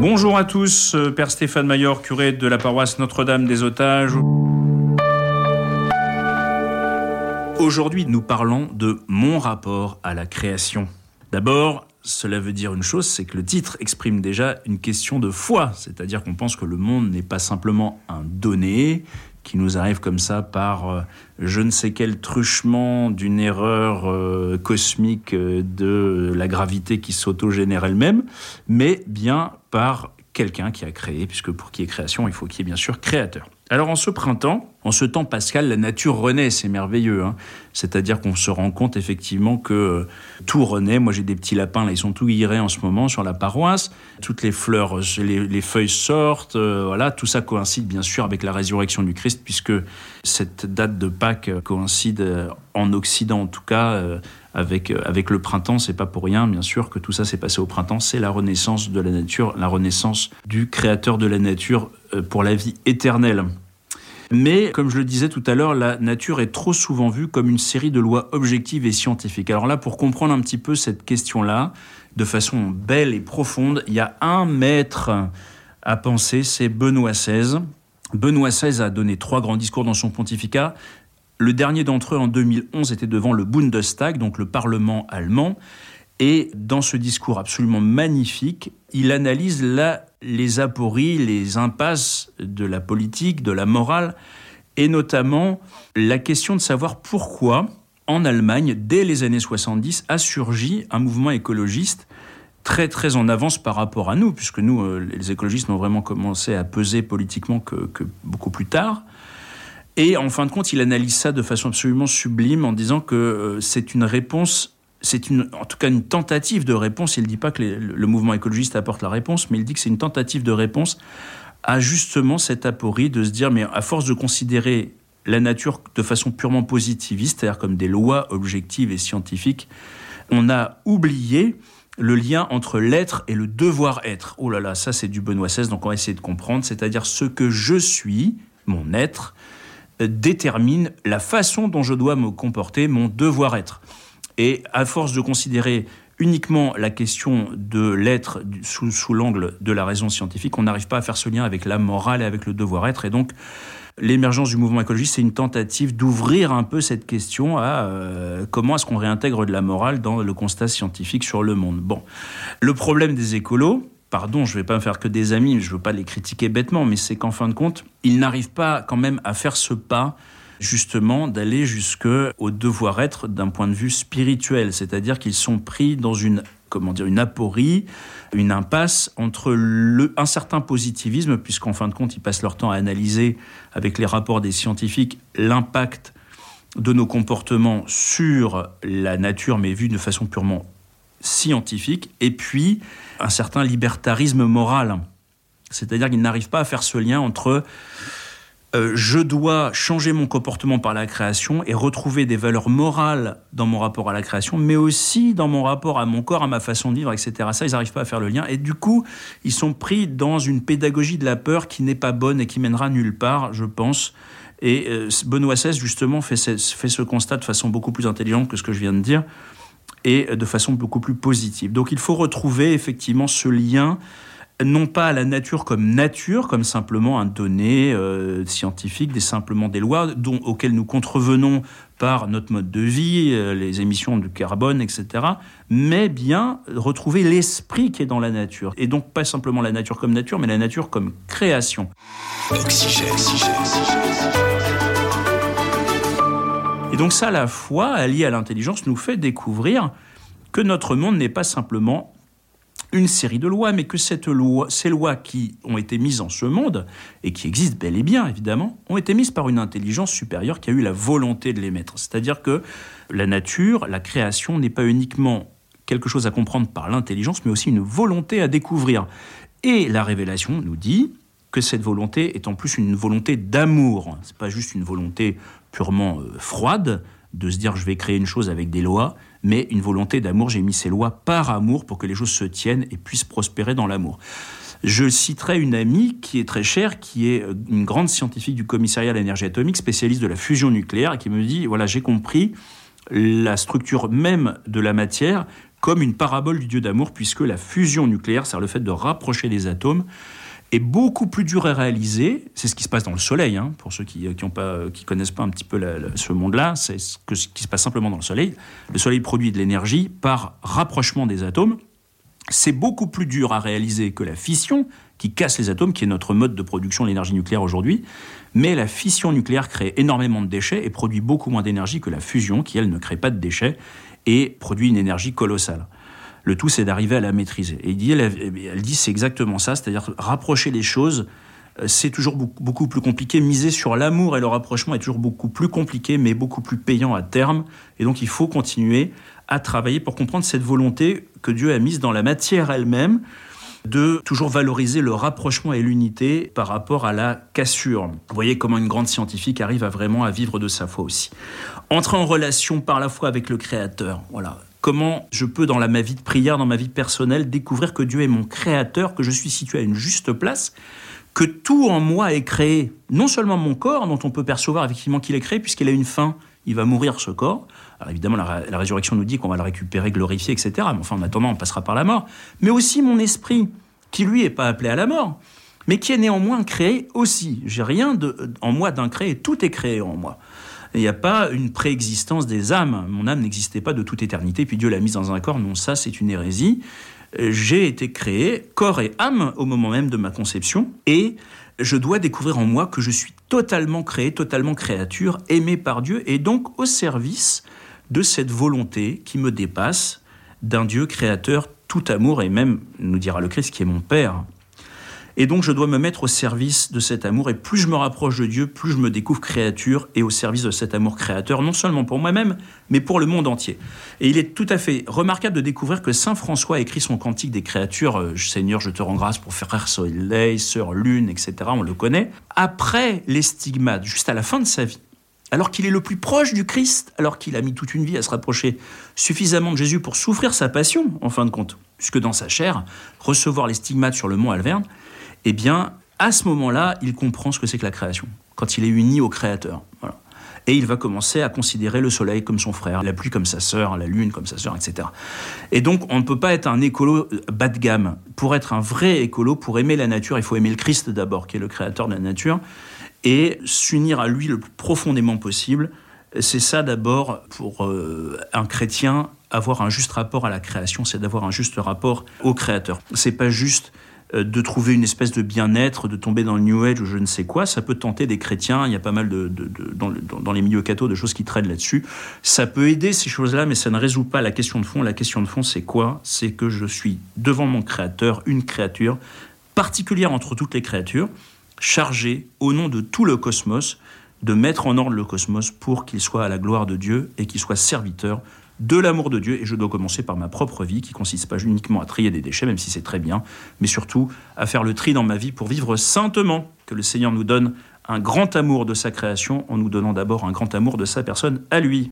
Bonjour à tous, euh, Père Stéphane Mayor, curé de la paroisse Notre-Dame des Otages. Aujourd'hui, nous parlons de mon rapport à la création. D'abord, cela veut dire une chose, c'est que le titre exprime déjà une question de foi, c'est-à-dire qu'on pense que le monde n'est pas simplement un donné qui nous arrive comme ça par euh, je ne sais quel truchement d'une erreur euh, cosmique euh, de la gravité qui s'autogénère elle-même, mais bien par quelqu'un qui a créé, puisque pour qu'il y ait création, il faut qu'il y ait bien sûr créateur. Alors en ce printemps, en ce temps pascal, la nature renaît, c'est merveilleux. Hein. C'est-à-dire qu'on se rend compte effectivement que euh, tout renaît. Moi j'ai des petits lapins, là ils sont tout guirés en ce moment sur la paroisse. Toutes les fleurs, euh, les, feuilles sortent, euh, voilà. Tout ça coïncide bien sûr avec la résurrection du Christ, puisque cette date de Pâques coïncide en Occident en tout cas avec, avec le printemps. C'est pas pour rien, bien sûr, que tout ça s'est passé au printemps. C'est la renaissance de la nature, la renaissance du créateur de la nature pour la vie éternelle. Mais, comme je le disais tout à l'heure, la nature est trop souvent vue comme une série de lois objectives et scientifiques. Alors là, pour comprendre un petit peu cette question-là, de façon belle et profonde, il y a un maître à penser, c'est Benoît XVI. Benoît XVI a donné trois grands discours dans son pontificat. Le dernier d'entre eux, en 2011, était devant le Bundestag, donc le Parlement allemand. Et dans ce discours absolument magnifique, il analyse là les apories, les impasses de la politique, de la morale, et notamment la question de savoir pourquoi, en Allemagne, dès les années 70, a surgi un mouvement écologiste très très en avance par rapport à nous, puisque nous, euh, les écologistes, n'ont vraiment commencé à peser politiquement que, que, beaucoup plus tard. Et en fin de compte, il analyse ça de façon absolument sublime en disant que euh, c'est une réponse c'est une, en tout cas une tentative de réponse. Il ne dit pas que le mouvement écologiste apporte la réponse, mais il dit que c'est une tentative de réponse à justement cette aporie de se dire, mais à force de considérer la nature de façon purement positiviste, c'est-à-dire comme des lois objectives et scientifiques, on a oublié le lien entre l'être et le devoir être. Oh là là, ça c'est du Benoît XVI, donc on va essayer de comprendre, c'est-à-dire ce que je suis, mon être, détermine la façon dont je dois me comporter, mon devoir être. Et à force de considérer uniquement la question de l'être sous, l'angle de la raison scientifique, on n'arrive pas à faire ce lien avec la morale et avec le devoir-être. Et donc, l'émergence du mouvement écologiste, c'est une tentative d'ouvrir un peu cette question à euh, comment est-ce qu'on réintègre de la morale dans le constat scientifique sur le monde. Bon, le problème des écolos, pardon, je ne vais pas me faire que des amis, je ne veux pas les critiquer bêtement, mais c'est qu'en fin de compte, ils n'arrivent pas quand même à faire ce pas justement d'aller jusque au devoir-être d'un point de vue spirituel, c'est-à-dire qu'ils sont pris dans une comment dire une aporie, une impasse entre le, un certain positivisme, puisqu'en fin de compte, ils passent leur temps à analyser avec les rapports des scientifiques l'impact de nos comportements sur la nature, mais vu de façon purement scientifique, et puis un certain libertarisme moral. C'est-à-dire qu'ils n'arrivent pas à faire ce lien entre euh, je dois changer mon comportement par la création et retrouver des valeurs morales dans mon rapport à la création, mais aussi dans mon rapport à mon corps, à ma façon de vivre, etc. Ça, ils n'arrivent pas à faire le lien. Et du coup, ils sont pris dans une pédagogie de la peur qui n'est pas bonne et qui mènera nulle part, je pense. Et euh, Benoît XVI, justement, fait ce, fait ce constat de façon beaucoup plus intelligente que ce que je viens de dire et de façon beaucoup plus positive. Donc il faut retrouver effectivement ce lien non pas à la nature comme nature, comme simplement un donné euh, scientifique, des simplement des lois dont, auxquelles nous contrevenons par notre mode de vie, euh, les émissions de carbone, etc., mais bien retrouver l'esprit qui est dans la nature. Et donc pas simplement la nature comme nature, mais la nature comme création. Et donc ça, la foi, alliée à l'intelligence, nous fait découvrir que notre monde n'est pas simplement une série de lois, mais que cette loi, ces lois qui ont été mises en ce monde, et qui existent bel et bien évidemment, ont été mises par une intelligence supérieure qui a eu la volonté de les mettre. C'est-à-dire que la nature, la création n'est pas uniquement quelque chose à comprendre par l'intelligence, mais aussi une volonté à découvrir. Et la révélation nous dit que cette volonté est en plus une volonté d'amour. C'est pas juste une volonté purement euh, froide de se dire je vais créer une chose avec des lois, mais une volonté d'amour. J'ai mis ces lois par amour pour que les choses se tiennent et puissent prospérer dans l'amour. Je citerai une amie qui est très chère, qui est euh, une grande scientifique du commissariat à l'énergie atomique, spécialiste de la fusion nucléaire, et qui me dit, voilà, j'ai compris la structure même de la matière, comme une parabole du Dieu d'amour, puisque la fusion nucléaire, c'est le fait de rapprocher les atomes, est beaucoup plus dur à réaliser. C'est ce qui se passe dans le Soleil, hein, pour ceux qui ne qui connaissent pas un petit peu ce monde-là. C'est ce, ce qui se passe simplement dans le Soleil. Le Soleil produit de l'énergie par rapprochement des atomes. C'est beaucoup plus dur à réaliser que la fission, qui casse les atomes, qui est notre mode de production de l'énergie nucléaire aujourd'hui. Mais la fission nucléaire crée énormément de déchets et produit beaucoup moins d'énergie que la fusion, qui, elle, ne crée pas de déchets et produit une énergie colossale. Le tout, c'est d'arriver à la maîtriser. Et elle, dit, c'est exactement ça, c'est-à-dire rapprocher les choses, euh, c'est toujours beaucoup plus compliqué. Miser sur l'amour et le rapprochement est toujours beaucoup plus compliqué, mais beaucoup plus payant à terme. Et donc, il faut continuer à travailler pour comprendre cette volonté que Dieu a mise dans la matière elle-même de toujours valoriser le rapprochement et l'unité par rapport à la cassure. Vous voyez comment une grande scientifique arrive à vraiment à vivre de sa foi aussi. Entrer en relation par la foi avec le Créateur. Voilà. Comment je peux, dans ma vie de prière, dans ma vie personnelle, découvrir que Dieu est mon Créateur, que je suis situé à une juste place, que tout en moi est créé, non seulement mon corps, dont on peut percevoir effectivement qu'il est créé, puisqu'il a une fin, il va mourir ce corps. Alors évidemment, la, résurrection nous dit qu'on va le récupérer, glorifier, etc. Mais enfin, en attendant, on passera par la mort. Mais aussi mon esprit, qui lui est pas appelé à la mort, mais qui est néanmoins créé aussi. J'ai rien en moi d'incréé, tout est créé en moi. Il n'y a pas une préexistence des âmes. Mon âme n'existait pas de toute éternité, puis Dieu l'a mise dans un corps. Non, ça, c'est une hérésie. J'ai été créé, corps et âme, au moment même de ma conception, et je dois découvrir en moi que je suis totalement créé, totalement créature, aimé par Dieu, et donc au service de cette volonté qui me dépasse d'un Dieu créateur tout amour, et même, nous dira le Christ, qui est mon Père. Et donc je dois me mettre au service de cet amour, et plus je me rapproche de Dieu, plus je me découvre créature et au service de cet amour créateur, non seulement pour moi-même, mais pour le monde entier. Et il est tout à fait remarquable de découvrir que Saint François écrit son cantique des créatures, euh, Seigneur, je te rends grâce pour frère soleil, sœur lune, etc., on le connaît, après les stigmates, juste à la fin de sa vie alors qu'il est le plus proche du Christ, alors qu'il a mis toute une vie à se rapprocher suffisamment de Jésus pour souffrir sa passion, en fin de compte, puisque dans sa chair, recevoir les stigmates sur le mont Alverne, eh bien, à ce moment-là, il comprend ce que c'est que la création, quand il est uni au Créateur. Et il va commencer à considérer le soleil comme son frère, la pluie comme sa sœur, la lune comme sa sœur, etc. Et donc, on ne peut pas être un écolo bas de gamme. Pour être un vrai écolo, pour aimer la nature, il faut aimer le Christ d'abord, qui est le créateur de la nature et s'unir à lui le plus profondément possible. C'est ça d'abord pour euh, un chrétien, avoir un juste rapport à la création, c'est d'avoir un juste rapport au Créateur. C'est pas juste euh, de trouver une espèce de bien-être, de tomber dans le New Age ou je ne sais quoi. Ça peut tenter des chrétiens. Il y a pas mal de, dans, dans, les milieux cathos de choses qui traînent là-dessus. Ça peut aider ces choses-là, mais ça ne résout pas la question de fond. La question de fond, c'est quoi? C'est que je suis devant mon Créateur, une créature particulière entre toutes les créatures chargé, au nom de tout le cosmos, de mettre en ordre le cosmos pour qu'il soit à la gloire de Dieu et qu'il soit serviteur de l'amour de Dieu. Et je dois commencer par ma propre vie, qui consiste pas uniquement à trier des déchets, même si c'est très bien, mais surtout à faire le tri dans ma vie pour vivre saintement. Que le Seigneur nous donne un grand amour de sa création en nous donnant d'abord un grand amour de sa personne à lui.